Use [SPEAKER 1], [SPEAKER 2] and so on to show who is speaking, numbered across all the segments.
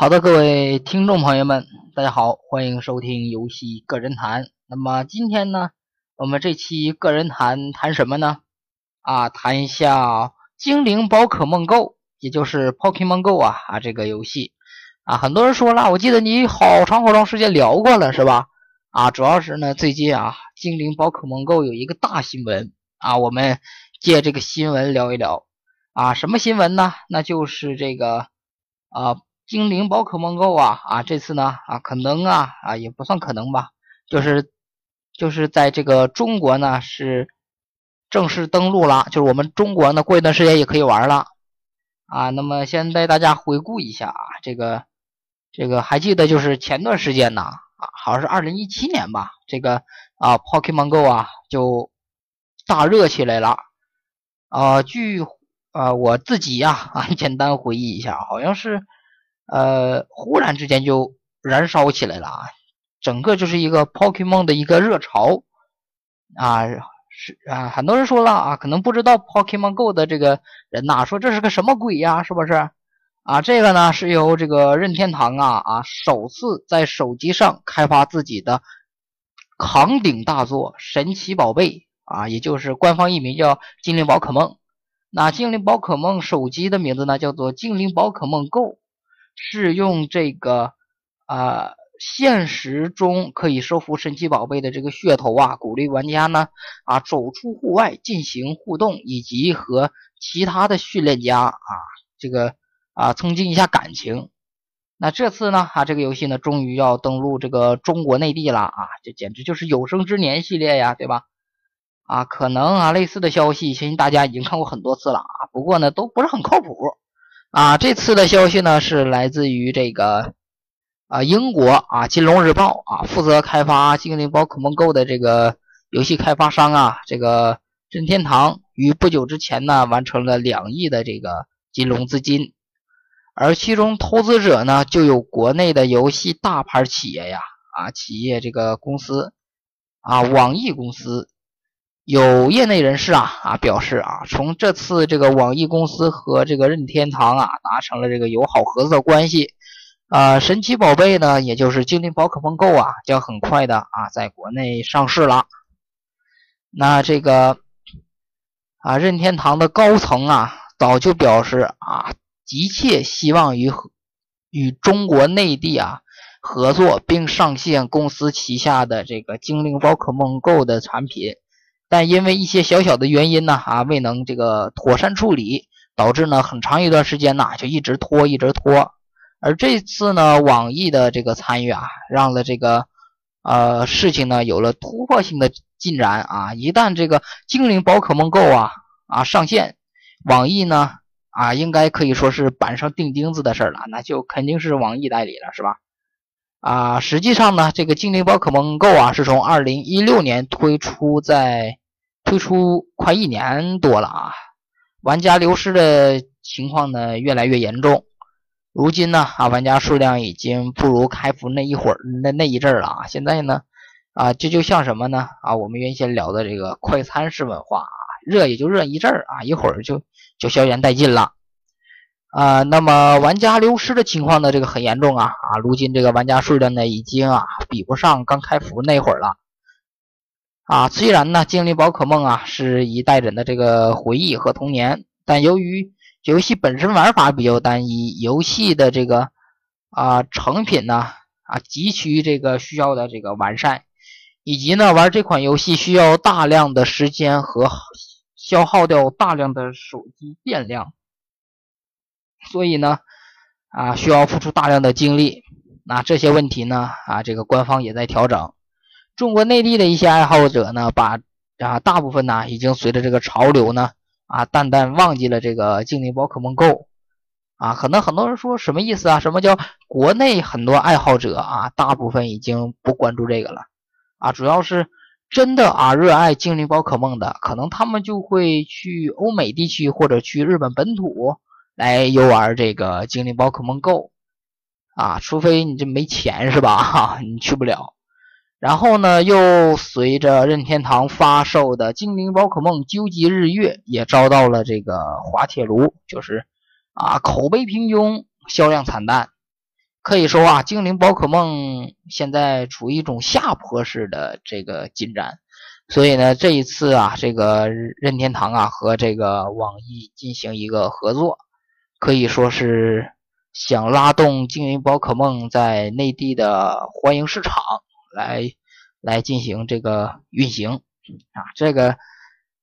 [SPEAKER 1] 好的，各位听众朋友们，大家好，欢迎收听游戏个人谈。那么今天呢，我们这期个人谈谈什么呢？啊，谈一下精灵宝可梦 Go，也就是 Pokemon Go 啊啊这个游戏啊，很多人说了，我记得你好长好长时间聊过了，是吧？啊，主要是呢，最近啊，精灵宝可梦 Go 有一个大新闻啊，我们借这个新闻聊一聊啊，什么新闻呢？那就是这个啊。精灵宝可梦 Go 啊啊，这次呢啊，可能啊啊也不算可能吧，就是就是在这个中国呢是正式登陆了，就是我们中国呢过一段时间也可以玩了啊。那么先带大家回顾一下啊，这个这个还记得就是前段时间呢啊，好像是二零一七年吧，这个啊 Pokemon Go 啊就大热起来了啊。据啊我自己呀啊简单回忆一下，好像是。呃，忽然之间就燃烧起来了啊！整个就是一个 Pokemon 的一个热潮啊！是啊，很多人说了啊，可能不知道 Pokemon Go 的这个人呐，说这是个什么鬼呀？是不是？啊，这个呢是由这个任天堂啊啊首次在手机上开发自己的扛鼎大作神奇宝贝啊，也就是官方译名叫精灵宝可梦。那精灵宝可梦手机的名字呢叫做精灵宝可梦 Go。是用这个啊，现实中可以收服神奇宝贝的这个噱头啊，鼓励玩家呢啊走出户外进行互动，以及和其他的训练家啊这个啊增进一下感情。那这次呢啊这个游戏呢终于要登陆这个中国内地了啊，这简直就是有生之年系列呀，对吧？啊，可能啊类似的消息，相信大家已经看过很多次了啊，不过呢都不是很靠谱。啊，这次的消息呢是来自于这个啊英国啊《金融日报》啊负责开发《精灵宝可梦 Go》的这个游戏开发商啊，这个任天堂于不久之前呢完成了两亿的这个金融资金，而其中投资者呢就有国内的游戏大牌企业呀啊企业这个公司啊网易公司。有业内人士啊啊表示啊，从这次这个网易公司和这个任天堂啊达成了这个友好合作关系，啊，神奇宝贝呢，也就是精灵宝可梦 Go 啊，将很快的啊在国内上市了。那这个啊，任天堂的高层啊早就表示啊，急切希望与与中国内地啊合作，并上线公司旗下的这个精灵宝可梦 Go 的产品。但因为一些小小的原因呢，啊，未能这个妥善处理，导致呢很长一段时间呢就一直拖，一直拖。而这次呢，网易的这个参与啊，让了这个呃事情呢有了突破性的进展啊。一旦这个精灵宝可梦 Go 啊啊上线，网易呢啊应该可以说是板上钉钉子的事儿了，那就肯定是网易代理了，是吧？啊，实际上呢，这个精灵宝可梦 Go 啊，是从二零一六年推出，在推出快一年多了啊，玩家流失的情况呢越来越严重。如今呢啊，玩家数量已经不如开服那一会儿那那一阵儿了啊。现在呢啊，这就像什么呢啊？我们原先聊的这个快餐式文化啊，热也就热一阵儿啊，一会儿就就消炎殆尽了。啊，那么玩家流失的情况呢？这个很严重啊啊！如今这个玩家数量呢，已经啊比不上刚开服那会儿了啊。虽然呢，精灵宝可梦啊是一代人的这个回忆和童年，但由于游戏本身玩法比较单一，游戏的这个啊成品呢啊急需这个需要的这个完善，以及呢玩这款游戏需要大量的时间和消耗掉大量的手机电量。所以呢，啊，需要付出大量的精力。那这些问题呢，啊，这个官方也在调整。中国内地的一些爱好者呢，把啊，大部分呢，已经随着这个潮流呢，啊，淡淡忘记了这个精灵宝可梦 Go。啊，可能很多人说什么意思啊？什么叫国内很多爱好者啊，大部分已经不关注这个了？啊，主要是真的啊，热爱精灵宝可梦的，可能他们就会去欧美地区或者去日本本土。来游玩这个精灵宝可梦 Go 啊，除非你这没钱是吧？哈，你去不了。然后呢，又随着任天堂发售的精灵宝可梦究极日月也遭到了这个滑铁卢，就是啊口碑平庸，销量惨淡。可以说啊，精灵宝可梦现在处于一种下坡式的这个进展，所以呢，这一次啊，这个任天堂啊和这个网易进行一个合作，可以说是想拉动精灵宝可梦在内地的欢迎市场来来进行这个运行啊，这个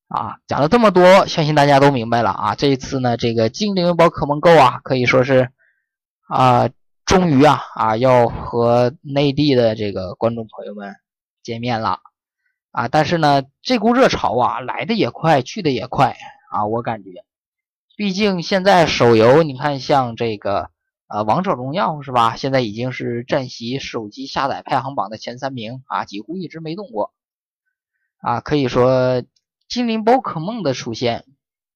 [SPEAKER 1] 啊讲了这么多，相信大家都明白了啊。这一次呢，这个精灵宝可梦 Go 啊，可以说是啊。终于啊啊，要和内地的这个观众朋友们见面了啊！但是呢，这股热潮啊来的也快，去的也快啊！我感觉，毕竟现在手游，你看像这个呃王者荣耀是吧？现在已经是占席手机下载排行榜的前三名啊，几乎一直没动过啊！可以说，精灵宝可梦的出现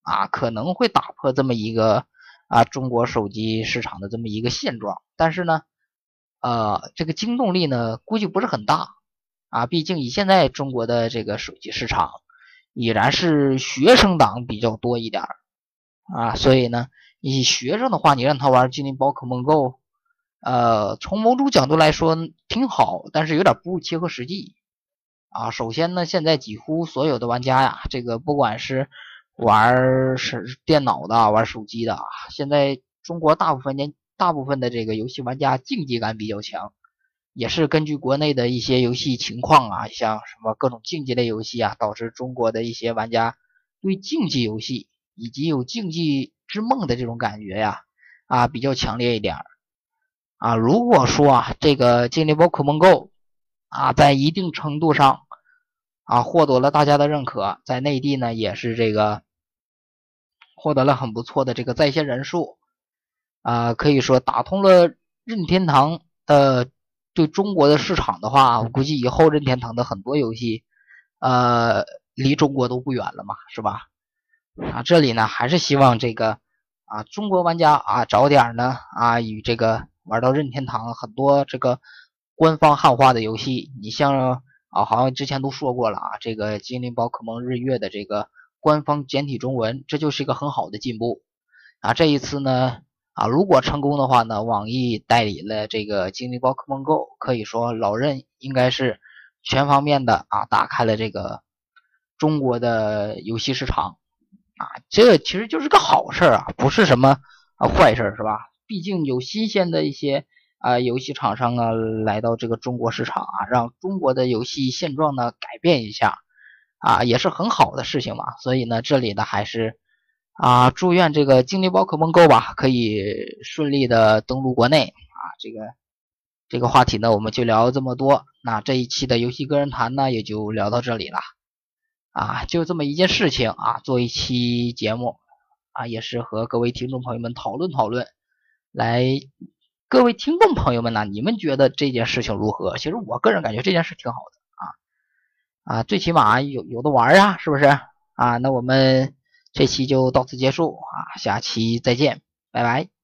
[SPEAKER 1] 啊，可能会打破这么一个。啊，中国手机市场的这么一个现状，但是呢，呃，这个惊动力呢，估计不是很大啊。毕竟以现在中国的这个手机市场，已然是学生党比较多一点啊，所以呢，你学生的话，你让他玩精灵宝可梦 Go，呃，从某种角度来说挺好，但是有点不切合实际啊。首先呢，现在几乎所有的玩家呀，这个不管是玩是电脑的，玩手机的。现在中国大部分年大部分的这个游戏玩家竞技感比较强，也是根据国内的一些游戏情况啊，像什么各种竞技类游戏啊，导致中国的一些玩家对竞技游戏以及有竞技之梦的这种感觉呀啊比较强烈一点啊。如果说啊这个精灵宝可梦 Go 啊在一定程度上啊获得了大家的认可，在内地呢也是这个。获得了很不错的这个在线人数，啊，可以说打通了任天堂的对中国的市场的话，我估计以后任天堂的很多游戏，呃，离中国都不远了嘛，是吧？啊，这里呢还是希望这个啊中国玩家啊早点呢啊与这个玩到任天堂很多这个官方汉化的游戏，你像啊好像之前都说过了啊，这个精灵宝可梦日月的这个。官方简体中文，这就是一个很好的进步啊！这一次呢，啊，如果成功的话呢，网易代理了这个精灵宝可梦 Go，可以说老任应该是全方面的啊，打开了这个中国的游戏市场啊，这其实就是个好事啊，不是什么啊坏事是吧？毕竟有新鲜的一些啊游戏厂商啊来到这个中国市场啊，让中国的游戏现状呢改变一下。啊，也是很好的事情嘛，所以呢，这里呢还是啊，祝愿这个精灵宝可梦 Go 吧，可以顺利的登陆国内啊。这个这个话题呢，我们就聊这么多。那这一期的游戏个人谈呢，也就聊到这里了啊，就这么一件事情啊，做一期节目啊，也是和各位听众朋友们讨论讨论。来，各位听众朋友们呢，你们觉得这件事情如何？其实我个人感觉这件事挺好的。啊啊，最起码有有的玩啊，是不是啊？那我们这期就到此结束啊，下期再见，拜拜。